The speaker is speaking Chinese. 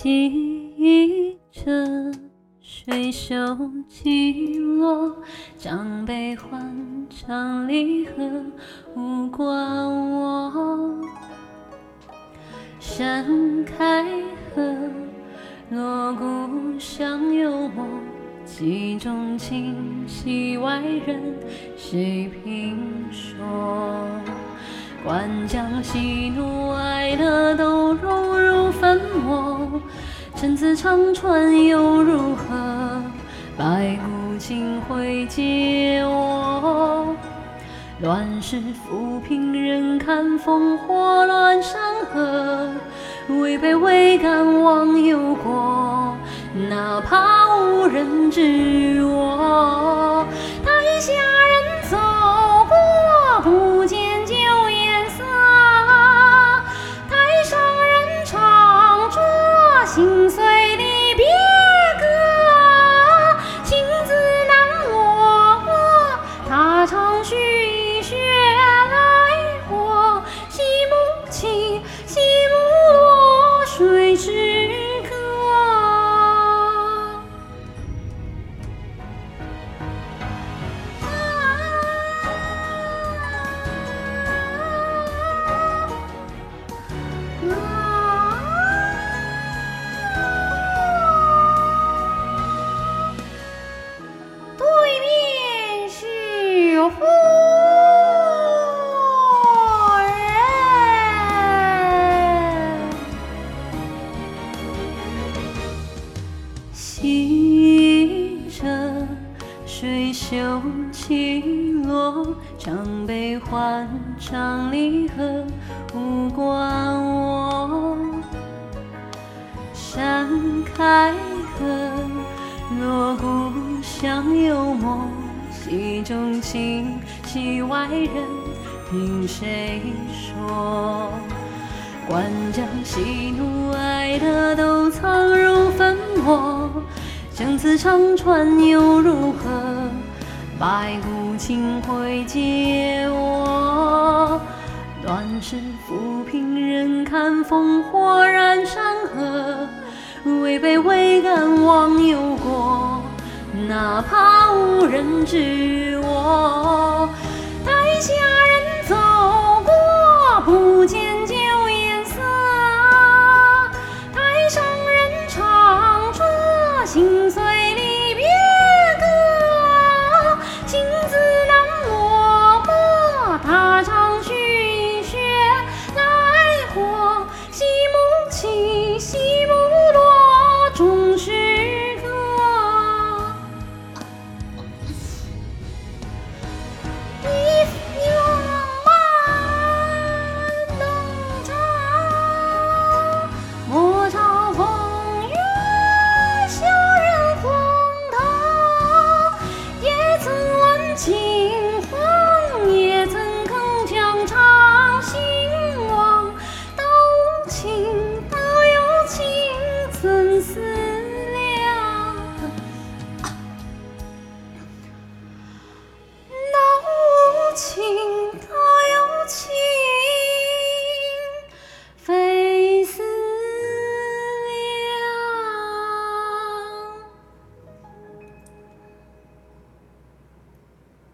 洗着水袖起落，将悲欢唱离合，无关我。山开合，锣鼓响幽默，戏中情，戏外人，谁评说？关将喜怒哀乐都融入粉末，陈词长传又如何？白骨青灰皆我。乱世浮萍人看烽火乱山河，违背未敢忘忧国，哪怕无人知我。须水袖起落，唱悲欢唱离合，无关我。山开合，锣鼓响幽默，戏中情，戏外人，凭谁说？关将喜怒哀乐都藏入粉墨，生死长传又如何？白骨青灰皆我。乱世浮萍人看烽火燃山河，未卑未敢忘忧国，哪怕无人知我。